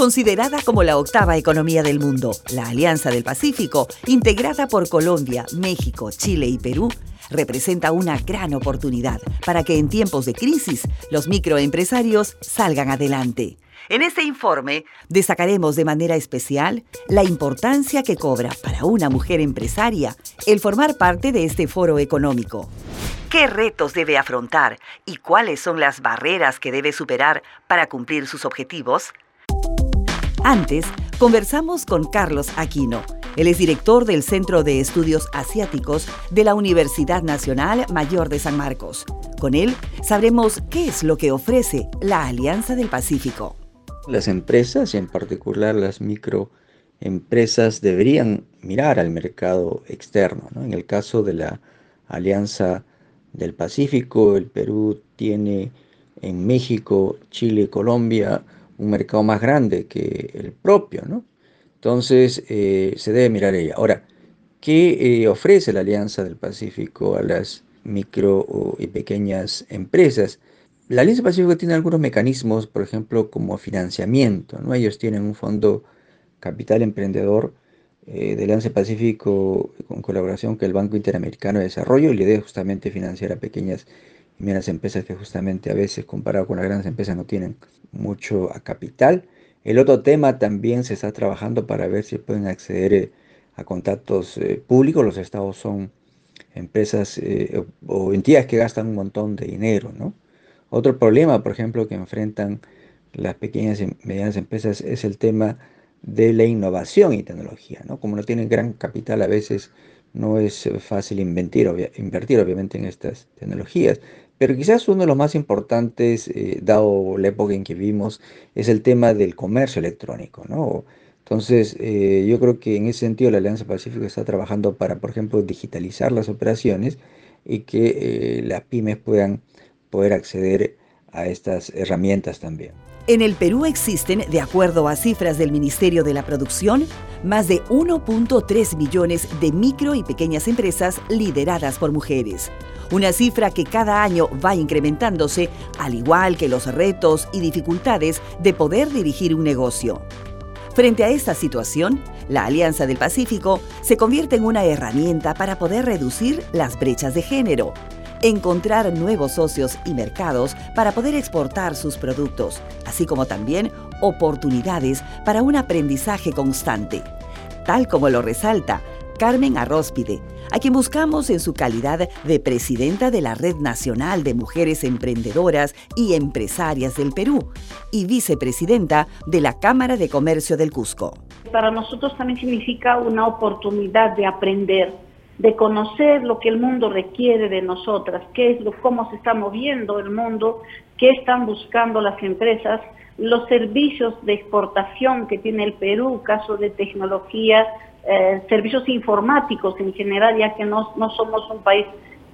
Considerada como la octava economía del mundo, la Alianza del Pacífico, integrada por Colombia, México, Chile y Perú, representa una gran oportunidad para que en tiempos de crisis los microempresarios salgan adelante. En este informe destacaremos de manera especial la importancia que cobra para una mujer empresaria el formar parte de este foro económico. ¿Qué retos debe afrontar y cuáles son las barreras que debe superar para cumplir sus objetivos? Antes, conversamos con Carlos Aquino. Él es director del Centro de Estudios Asiáticos de la Universidad Nacional Mayor de San Marcos. Con él sabremos qué es lo que ofrece la Alianza del Pacífico. Las empresas, y en particular las microempresas, deberían mirar al mercado externo. En el caso de la Alianza del Pacífico, el Perú tiene en México, Chile, Colombia, un mercado más grande que el propio, ¿no? Entonces eh, se debe mirar ella. Ahora, ¿qué eh, ofrece la Alianza del Pacífico a las micro y pequeñas empresas? La Alianza del Pacífico tiene algunos mecanismos, por ejemplo, como financiamiento, ¿no? Ellos tienen un fondo capital emprendedor eh, de Alianza del Pacífico con colaboración con el Banco Interamericano de Desarrollo y le idea justamente financiar a pequeñas las empresas que justamente a veces comparado con las grandes empresas no tienen mucho capital. El otro tema también se está trabajando para ver si pueden acceder eh, a contactos eh, públicos. Los estados son empresas eh, o entidades que gastan un montón de dinero, ¿no? Otro problema, por ejemplo, que enfrentan las pequeñas y medianas empresas es el tema de la innovación y tecnología, ¿no? Como no tienen gran capital, a veces no es fácil invertir, invertir obviamente en estas tecnologías. Pero quizás uno de los más importantes, eh, dado la época en que vivimos, es el tema del comercio electrónico, ¿no? Entonces, eh, yo creo que en ese sentido la Alianza Pacífico está trabajando para, por ejemplo, digitalizar las operaciones y que eh, las pymes puedan poder acceder a estas herramientas también. En el Perú existen, de acuerdo a cifras del Ministerio de la Producción, más de 1.3 millones de micro y pequeñas empresas lideradas por mujeres una cifra que cada año va incrementándose, al igual que los retos y dificultades de poder dirigir un negocio. Frente a esta situación, la Alianza del Pacífico se convierte en una herramienta para poder reducir las brechas de género, encontrar nuevos socios y mercados para poder exportar sus productos, así como también oportunidades para un aprendizaje constante, tal como lo resalta Carmen Arróspide, a quien buscamos en su calidad de presidenta de la Red Nacional de Mujeres Emprendedoras y Empresarias del Perú y vicepresidenta de la Cámara de Comercio del Cusco. Para nosotros también significa una oportunidad de aprender, de conocer lo que el mundo requiere de nosotras, qué es lo, cómo se está moviendo el mundo, qué están buscando las empresas, los servicios de exportación que tiene el Perú, caso de tecnología, eh, servicios informáticos en general, ya que no, no somos un país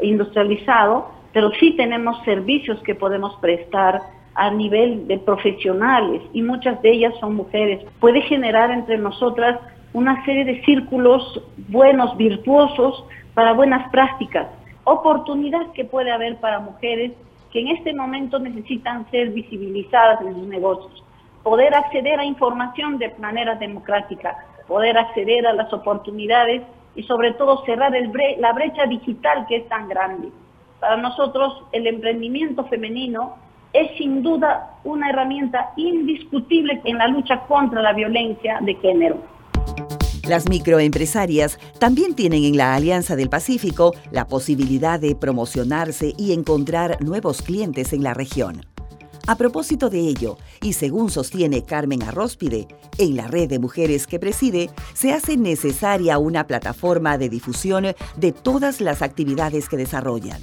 industrializado, pero sí tenemos servicios que podemos prestar a nivel de profesionales y muchas de ellas son mujeres. Puede generar entre nosotras una serie de círculos buenos, virtuosos, para buenas prácticas. Oportunidad que puede haber para mujeres que en este momento necesitan ser visibilizadas en sus negocios. Poder acceder a información de manera democrática, poder acceder a las oportunidades y sobre todo cerrar la brecha digital que es tan grande. Para nosotros el emprendimiento femenino es sin duda una herramienta indiscutible en la lucha contra la violencia de género. Las microempresarias también tienen en la Alianza del Pacífico la posibilidad de promocionarse y encontrar nuevos clientes en la región. A propósito de ello, y según sostiene Carmen Arróspide, en la red de mujeres que preside, se hace necesaria una plataforma de difusión de todas las actividades que desarrollan.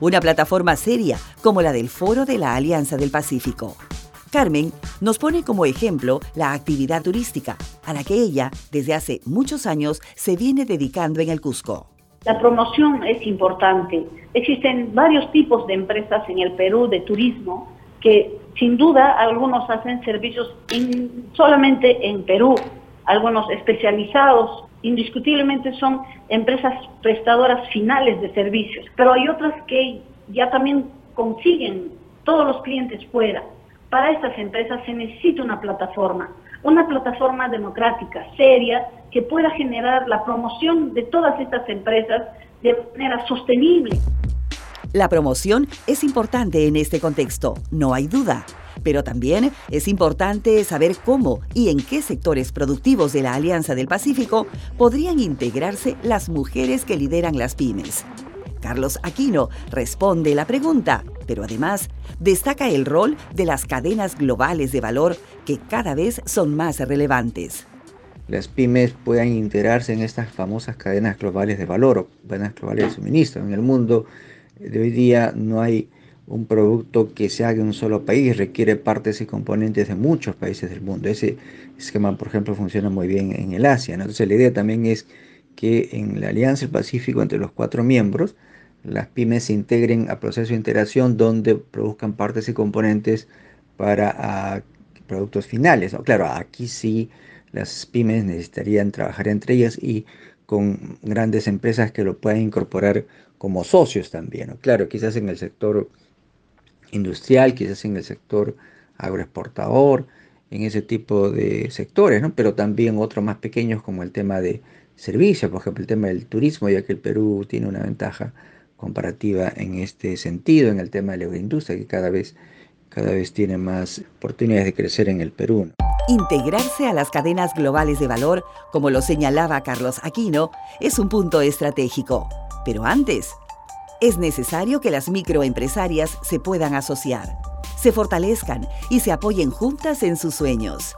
Una plataforma seria como la del Foro de la Alianza del Pacífico. Carmen nos pone como ejemplo la actividad turística, a la que ella, desde hace muchos años, se viene dedicando en el Cusco. La promoción es importante. Existen varios tipos de empresas en el Perú de turismo que sin duda algunos hacen servicios solamente en Perú, algunos especializados, indiscutiblemente son empresas prestadoras finales de servicios, pero hay otras que ya también consiguen todos los clientes fuera. Para estas empresas se necesita una plataforma, una plataforma democrática, seria, que pueda generar la promoción de todas estas empresas de manera sostenible. La promoción es importante en este contexto, no hay duda. Pero también es importante saber cómo y en qué sectores productivos de la Alianza del Pacífico podrían integrarse las mujeres que lideran las pymes. Carlos Aquino responde la pregunta, pero además destaca el rol de las cadenas globales de valor que cada vez son más relevantes. Las pymes puedan integrarse en estas famosas cadenas globales de valor o cadenas globales de suministro. En el mundo de hoy día no hay un producto que se haga en un solo país, requiere partes y componentes de muchos países del mundo. Ese esquema, por ejemplo, funciona muy bien en el Asia. Entonces la idea también es que en la Alianza del Pacífico entre los cuatro miembros, las pymes se integren a proceso de integración donde produzcan partes y componentes para ah, productos finales. Claro, aquí sí las pymes necesitarían trabajar entre ellas y con grandes empresas que lo puedan incorporar como socios también. Claro, quizás en el sector industrial, quizás en el sector agroexportador, en ese tipo de sectores, ¿no? pero también otros más pequeños como el tema de servicios, por ejemplo, el tema del turismo, ya que el Perú tiene una ventaja comparativa en este sentido, en el tema de la agroindustria, que cada vez, cada vez tiene más oportunidades de crecer en el Perú. Integrarse a las cadenas globales de valor, como lo señalaba Carlos Aquino, es un punto estratégico. Pero antes, es necesario que las microempresarias se puedan asociar, se fortalezcan y se apoyen juntas en sus sueños.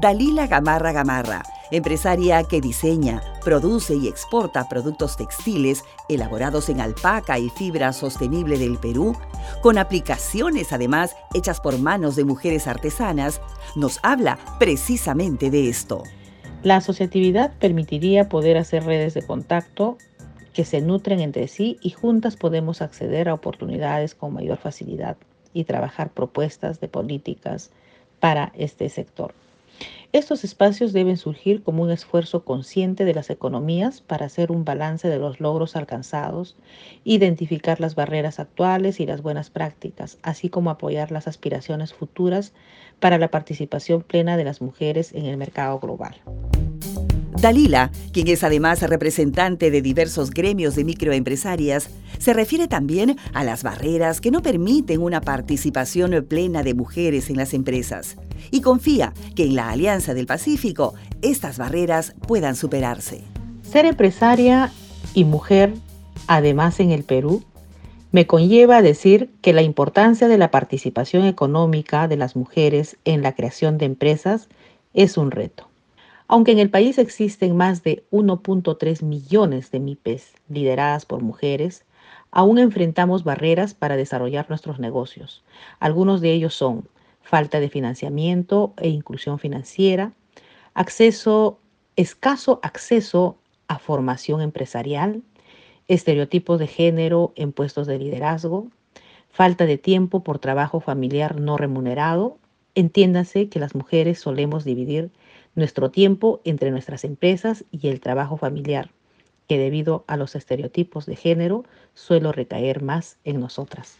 Dalila Gamarra Gamarra, empresaria que diseña, produce y exporta productos textiles elaborados en alpaca y fibra sostenible del Perú, con aplicaciones además hechas por manos de mujeres artesanas, nos habla precisamente de esto. La asociatividad permitiría poder hacer redes de contacto que se nutren entre sí y juntas podemos acceder a oportunidades con mayor facilidad y trabajar propuestas de políticas para este sector. Estos espacios deben surgir como un esfuerzo consciente de las economías para hacer un balance de los logros alcanzados, identificar las barreras actuales y las buenas prácticas, así como apoyar las aspiraciones futuras para la participación plena de las mujeres en el mercado global. Dalila, quien es además representante de diversos gremios de microempresarias, se refiere también a las barreras que no permiten una participación plena de mujeres en las empresas y confía que en la Alianza del Pacífico estas barreras puedan superarse. Ser empresaria y mujer, además en el Perú, me conlleva a decir que la importancia de la participación económica de las mujeres en la creación de empresas es un reto. Aunque en el país existen más de 1.3 millones de MIPES lideradas por mujeres, aún enfrentamos barreras para desarrollar nuestros negocios. Algunos de ellos son falta de financiamiento e inclusión financiera, acceso, escaso acceso a formación empresarial, estereotipos de género en puestos de liderazgo, falta de tiempo por trabajo familiar no remunerado. Entiéndase que las mujeres solemos dividir nuestro tiempo entre nuestras empresas y el trabajo familiar, que debido a los estereotipos de género suele recaer más en nosotras.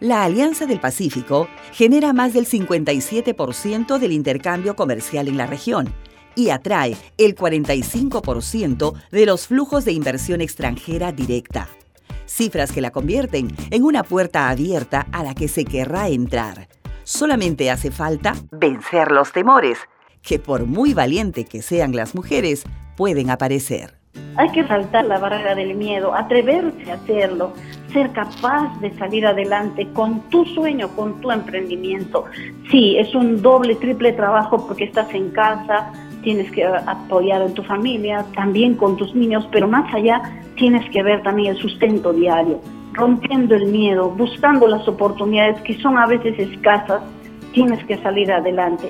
La Alianza del Pacífico genera más del 57% del intercambio comercial en la región y atrae el 45% de los flujos de inversión extranjera directa. Cifras que la convierten en una puerta abierta a la que se querrá entrar. Solamente hace falta vencer los temores que por muy valiente que sean las mujeres, pueden aparecer. Hay que saltar la barrera del miedo, atreverse a hacerlo, ser capaz de salir adelante con tu sueño, con tu emprendimiento. Sí, es un doble, triple trabajo porque estás en casa, tienes que apoyar a tu familia, también con tus niños, pero más allá tienes que ver también el sustento diario, rompiendo el miedo, buscando las oportunidades que son a veces escasas, tienes que salir adelante.